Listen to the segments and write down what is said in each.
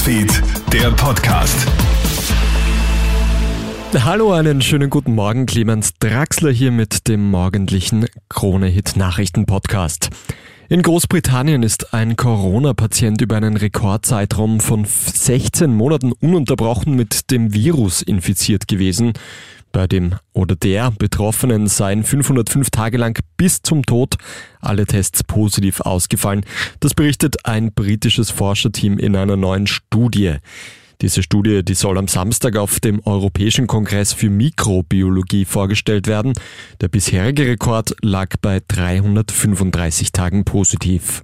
Newsfeed, der Podcast. Hallo, einen schönen guten Morgen. Clemens Draxler hier mit dem morgendlichen Krone-Hit Nachrichten-Podcast. In Großbritannien ist ein Corona-Patient über einen Rekordzeitraum von 16 Monaten ununterbrochen mit dem Virus infiziert gewesen. Bei dem oder der Betroffenen seien 505 Tage lang bis zum Tod alle Tests positiv ausgefallen. Das berichtet ein britisches Forscherteam in einer neuen Studie. Diese Studie, die soll am Samstag auf dem Europäischen Kongress für Mikrobiologie vorgestellt werden. Der bisherige Rekord lag bei 335 Tagen positiv.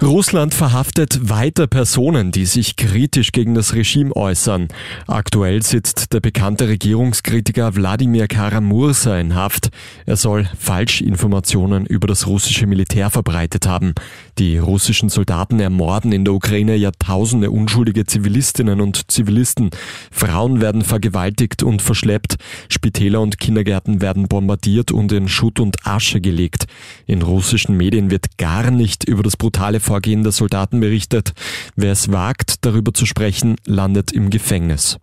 Russland verhaftet weiter Personen, die sich kritisch gegen das Regime äußern. Aktuell sitzt der bekannte Regierungskritiker Wladimir Karamursa in Haft. Er soll Falschinformationen über das russische Militär verbreitet haben. Die russischen Soldaten ermorden in der Ukraine Jahrtausende unschuldige Zivilistinnen und Zivilisten. Frauen werden vergewaltigt und verschleppt. Spitäler und Kindergärten werden bombardiert und in Schutt und Asche gelegt. In russischen Medien wird gar nicht über das brutale Vorgehen der Soldaten berichtet. Wer es wagt, darüber zu sprechen, landet im Gefängnis.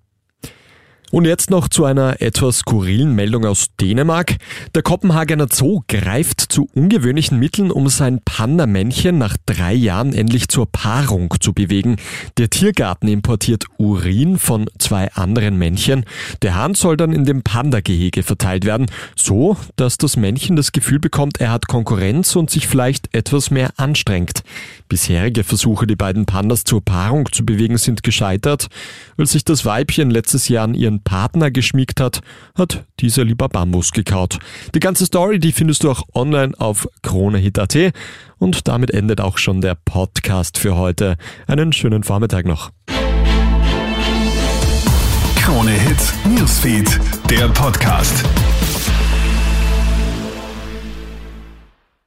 Und jetzt noch zu einer etwas skurrilen Meldung aus Dänemark. Der Kopenhagener Zoo greift zu ungewöhnlichen Mitteln, um sein Panda-Männchen nach drei Jahren endlich zur Paarung zu bewegen. Der Tiergarten importiert Urin von zwei anderen Männchen. Der Hahn soll dann in dem Panda-Gehege verteilt werden, so dass das Männchen das Gefühl bekommt, er hat Konkurrenz und sich vielleicht etwas mehr anstrengt. Bisherige Versuche, die beiden Pandas zur Paarung zu bewegen, sind gescheitert. Weil sich das Weibchen letztes Jahr an Partner geschmiegt hat, hat dieser lieber Bambus gekaut. Die ganze Story, die findest du auch online auf kronehit.at und damit endet auch schon der Podcast für heute. Einen schönen Vormittag noch. Krone Hit Newsfeed, der Podcast.